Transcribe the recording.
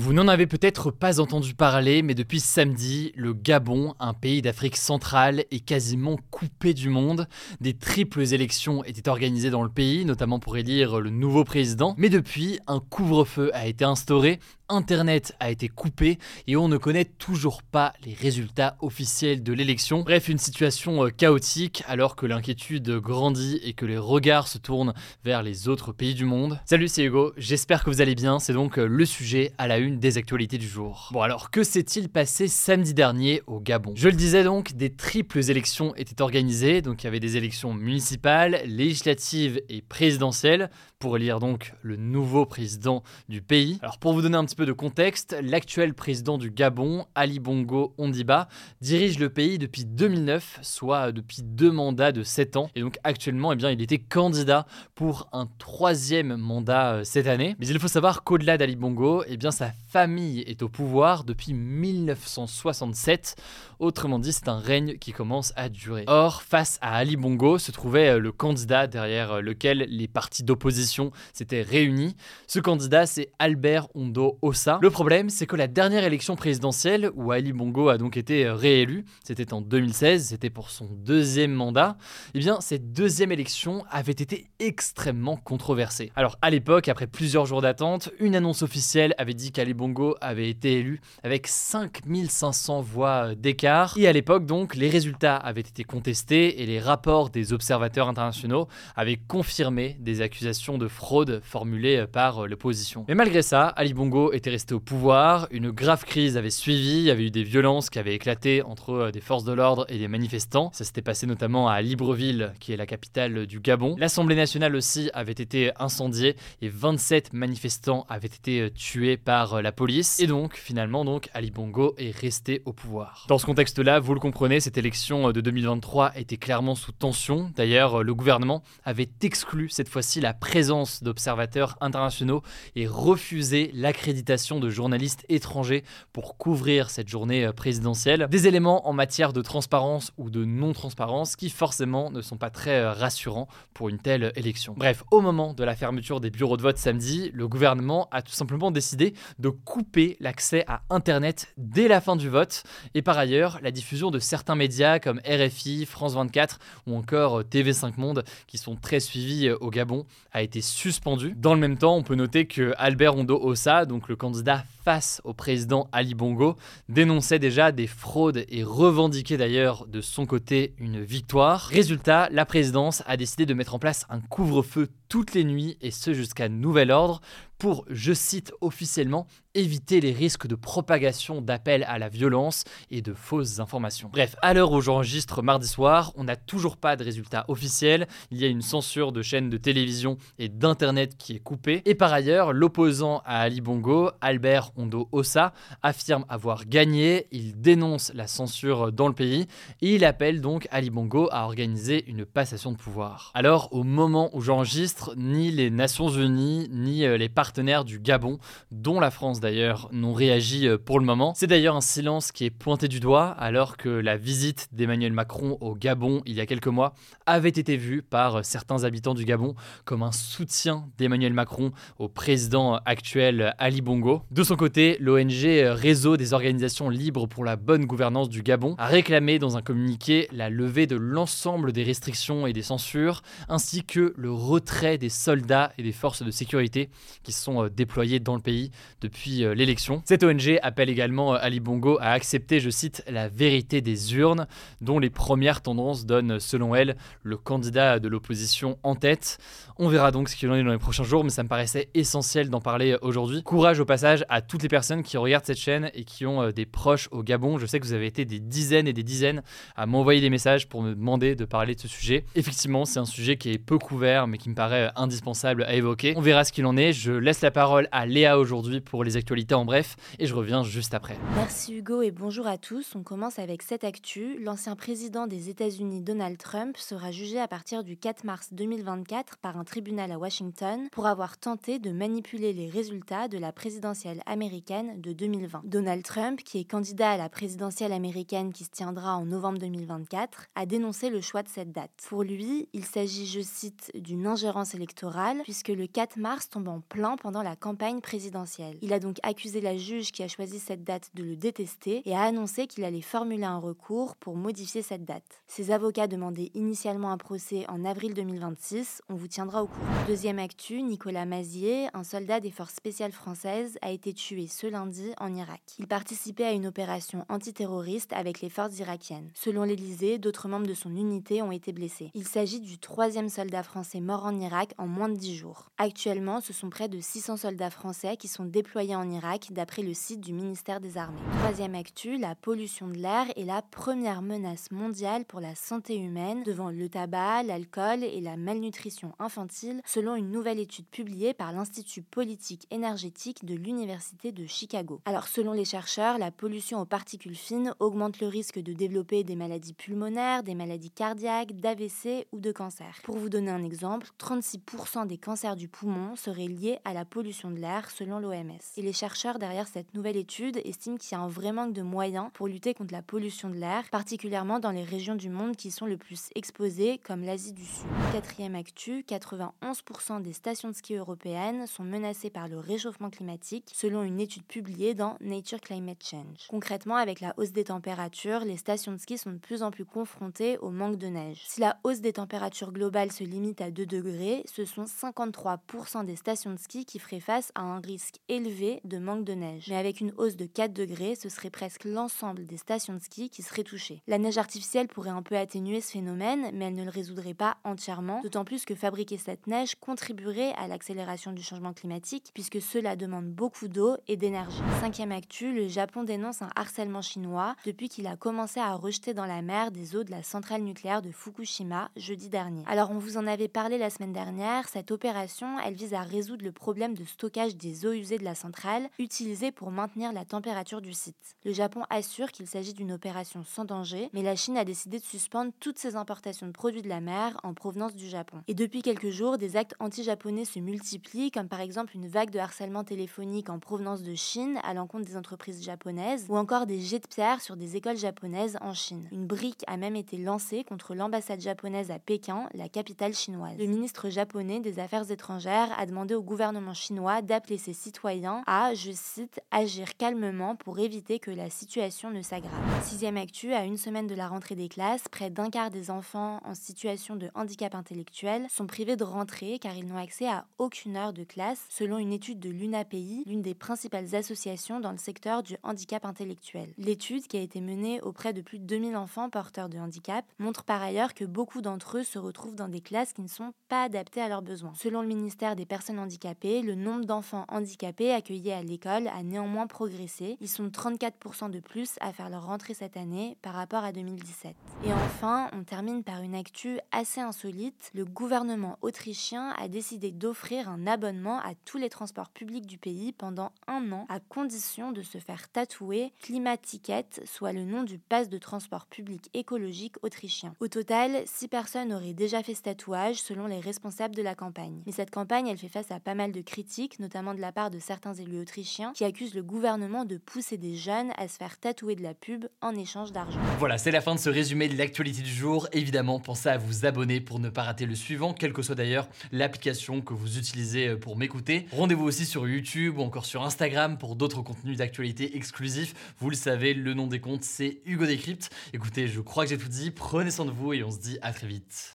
Vous n'en avez peut-être pas entendu parler, mais depuis samedi, le Gabon, un pays d'Afrique centrale, est quasiment coupé du monde. Des triples élections étaient organisées dans le pays, notamment pour élire le nouveau président. Mais depuis, un couvre-feu a été instauré, Internet a été coupé et on ne connaît toujours pas les résultats officiels de l'élection. Bref, une situation euh, chaotique alors que l'inquiétude grandit et que les regards se tournent vers les autres pays du monde. Salut, c'est Hugo, j'espère que vous allez bien, c'est donc euh, le sujet à la une des actualités du jour. Bon alors, que s'est-il passé samedi dernier au Gabon? Je le disais donc, des triples élections étaient organisées, donc il y avait des élections municipales, législatives et présidentielles pour élire donc le nouveau président du pays. Alors pour vous donner un petit peu de contexte, l'actuel président du Gabon, Ali Bongo Ondiba, dirige le pays depuis 2009, soit depuis deux mandats de 7 ans. Et donc actuellement, eh bien, il était candidat pour un troisième mandat euh, cette année. Mais il faut savoir qu'au-delà d'Ali Bongo, eh bien, sa famille est au pouvoir depuis 1967. Autrement dit, c'est un règne qui commence à durer. Or, face à Ali Bongo se trouvait euh, le candidat derrière euh, lequel les partis d'opposition s'étaient réunis. Ce candidat, c'est Albert Ondo Ossa. Le problème, c'est que la dernière élection présidentielle, où Ali Bongo a donc été réélu, c'était en 2016, c'était pour son deuxième mandat, eh bien, cette deuxième élection avait été extrêmement controversée. Alors, à l'époque, après plusieurs jours d'attente, une annonce officielle avait dit qu'Ali Bongo avait été élu avec 5500 voix d'écart et à l'époque, donc, les résultats avaient été contestés et les rapports des observateurs internationaux avaient confirmé des accusations de fraude formulées par l'opposition. Mais malgré ça, Ali Bongo était resté au pouvoir, une grave crise avait suivi, il y avait eu des violences qui avaient éclaté entre des forces de l'ordre et des manifestants. Ça s'était passé notamment à Libreville, qui est la capitale du Gabon. L'Assemblée nationale aussi avait été incendiée et 27 manifestants avaient été tués par la police. Et donc, finalement, donc, Ali Bongo est resté au pouvoir. Dans ce contexte-là, vous le comprenez, cette élection de 2023 était clairement sous tension. D'ailleurs, le gouvernement avait exclu cette fois-ci la présence d'observateurs internationaux et refusé l'accréditation de journalistes étrangers pour couvrir cette journée présidentielle. Des éléments en matière de transparence ou de non-transparence qui forcément ne sont pas très rassurants pour une telle élection. Bref, au moment de la fermeture des bureaux de vote samedi, le gouvernement a tout simplement décidé de couper l'accès à Internet dès la fin du vote et par ailleurs, la diffusion de certains médias comme RFI, France 24 ou encore euh, TV5 Monde, qui sont très suivis euh, au Gabon, a été suspendue. Dans le même temps, on peut noter que Albert Ondo Ossa, donc le candidat face au président Ali Bongo, dénonçait déjà des fraudes et revendiquait d'ailleurs de son côté une victoire. Résultat, la présidence a décidé de mettre en place un couvre-feu toutes les nuits et ce jusqu'à nouvel ordre pour, je cite officiellement, éviter les risques de propagation d'appels à la violence et de fausses informations. Bref, à l'heure où j'enregistre mardi soir, on n'a toujours pas de résultats officiels, il y a une censure de chaînes de télévision et d'internet qui est coupée, et par ailleurs, l'opposant à Ali Bongo, Albert Ondo Ossa, affirme avoir gagné, il dénonce la censure dans le pays, et il appelle donc Ali Bongo à organiser une passation de pouvoir. Alors, au moment où j'enregistre, ni les Nations Unies, ni euh, les du Gabon, dont la France d'ailleurs, n'ont réagi euh, pour le moment. C'est d'ailleurs un silence qui est pointé du doigt, alors que la visite d'Emmanuel Macron au Gabon il y a quelques mois avait été vue par euh, certains habitants du Gabon comme un soutien d'Emmanuel Macron au président actuel Ali Bongo. De son côté, l'ONG Réseau des organisations libres pour la bonne gouvernance du Gabon a réclamé dans un communiqué la levée de l'ensemble des restrictions et des censures, ainsi que le retrait des soldats et des forces de sécurité qui sont euh, déployés dans le pays depuis euh, l'élection. Cette ONG appelle également Ali Bongo à accepter, je cite, la vérité des urnes, dont les premières tendances donnent, selon elle, le candidat de l'opposition en tête. On verra donc ce qu'il en est dans les prochains jours, mais ça me paraissait essentiel d'en parler aujourd'hui. Courage au passage à toutes les personnes qui regardent cette chaîne et qui ont des proches au Gabon. Je sais que vous avez été des dizaines et des dizaines à m'envoyer des messages pour me demander de parler de ce sujet. Effectivement, c'est un sujet qui est peu couvert, mais qui me paraît indispensable à évoquer. On verra ce qu'il en est. Je laisse la parole à Léa aujourd'hui pour les actualités en bref, et je reviens juste après. Merci Hugo et bonjour à tous. On commence avec cette actu. L'ancien président des États-Unis Donald Trump sera jugé à partir du 4 mars 2024 par un tribunal à Washington pour avoir tenté de manipuler les résultats de la présidentielle américaine de 2020. Donald Trump, qui est candidat à la présidentielle américaine qui se tiendra en novembre 2024, a dénoncé le choix de cette date. Pour lui, il s'agit, je cite, d'une ingérence électorale, puisque le 4 mars tombe en plein pendant la campagne présidentielle. Il a donc accusé la juge qui a choisi cette date de le détester et a annoncé qu'il allait formuler un recours pour modifier cette date. Ses avocats demandaient initialement un procès en avril 2026, on vous tiendra au courant. Deuxième actu, Nicolas Mazier, un soldat des forces spéciales françaises, a été tué ce lundi en Irak. Il participait à une opération antiterroriste avec les forces irakiennes. Selon l'Élysée, d'autres membres de son unité ont été blessés. Il s'agit du troisième soldat français mort en Irak en moins de 10 jours. Actuellement, ce sont près de 600 soldats français qui sont déployés en Irak d'après le site du ministère des Armées. Troisième actu, la pollution de l'air est la première menace mondiale pour la santé humaine devant le tabac, l'alcool et la malnutrition infantile selon une nouvelle étude publiée par l'Institut politique énergétique de l'Université de Chicago. Alors selon les chercheurs, la pollution aux particules fines augmente le risque de développer des maladies pulmonaires, des maladies cardiaques, d'AVC ou de cancer. Pour vous donner un exemple, 36% des cancers du poumon seraient liés à la pollution de l'air selon l'OMS. Et les chercheurs derrière cette nouvelle étude estiment qu'il y a un vrai manque de moyens pour lutter contre la pollution de l'air, particulièrement dans les régions du monde qui sont le plus exposées, comme l'Asie du Sud. Quatrième actu, 91% des stations de ski européennes sont menacées par le réchauffement climatique, selon une étude publiée dans Nature Climate Change. Concrètement, avec la hausse des températures, les stations de ski sont de plus en plus confrontées au manque de neige. Si la hausse des températures globales se limite à 2 degrés, ce sont 53% des stations de ski qui feraient face à un risque élevé de manque de neige. Mais avec une hausse de 4 degrés, ce serait presque l'ensemble des stations de ski qui seraient touchées. La neige artificielle pourrait un peu atténuer ce phénomène, mais elle ne le résoudrait pas entièrement, d'autant plus que fabriquer cette neige contribuerait à l'accélération du changement climatique, puisque cela demande beaucoup d'eau et d'énergie. Cinquième actu, le Japon dénonce un harcèlement chinois depuis qu'il a commencé à rejeter dans la mer des eaux de la centrale nucléaire de Fukushima jeudi dernier. Alors on vous en avait parlé la semaine dernière, cette opération, elle vise à résoudre le problème de stockage des eaux usées de la centrale, utilisées pour maintenir la température du site. Le Japon assure qu'il s'agit d'une opération sans danger, mais la Chine a décidé de suspendre toutes ses importations de produits de la mer en provenance du Japon. Et depuis quelques jours, des actes anti-japonais se multiplient, comme par exemple une vague de harcèlement téléphonique en provenance de Chine à l'encontre des entreprises japonaises, ou encore des jets de pierre sur des écoles japonaises en Chine. Une brique a même été lancée contre l'ambassade japonaise à Pékin, la capitale chinoise. Le ministre japonais des Affaires étrangères a demandé au gouvernement chinois d'appeler ses citoyens à, je cite, agir calmement pour éviter que la situation ne s'aggrave. Sixième actu, à une semaine de la rentrée des classes, près d'un quart des enfants en situation de handicap intellectuel sont privés de rentrée car ils n'ont accès à aucune heure de classe, selon une étude de l'UNAPI, l'une des principales associations dans le secteur du handicap intellectuel. L'étude, qui a été menée auprès de plus de 2000 enfants porteurs de handicap, montre par ailleurs que beaucoup d'entre eux se retrouvent dans des classes qui ne sont pas adaptées à leurs besoins. Selon le ministère des Personnes handicapées, le nombre d'enfants handicapés accueillis à l'école a néanmoins progressé. Ils sont 34% de plus à faire leur rentrée cette année par rapport à 2017. Et enfin, on termine par une actu assez insolite. Le gouvernement autrichien a décidé d'offrir un abonnement à tous les transports publics du pays pendant un an à condition de se faire tatouer Klimaticket, soit le nom du pass de transport public écologique autrichien. Au total, 6 personnes auraient déjà fait ce tatouage selon les responsables de la campagne. Mais cette campagne, elle fait face à pas mal de critiques, notamment de la part de certains élus autrichiens qui accusent le gouvernement de pousser des jeunes à se faire tatouer de la pub en échange d'argent. Voilà, c'est la fin de ce résumé de l'actualité du jour. Évidemment, pensez à vous abonner pour ne pas rater le suivant, quelle que soit d'ailleurs l'application que vous utilisez euh, pour m'écouter. Rendez-vous aussi sur YouTube ou encore sur Instagram pour d'autres contenus d'actualité exclusifs. Vous le savez, le nom des comptes, c'est Hugo Décrypte. Écoutez, je crois que j'ai tout dit. Prenez soin de vous et on se dit à très vite.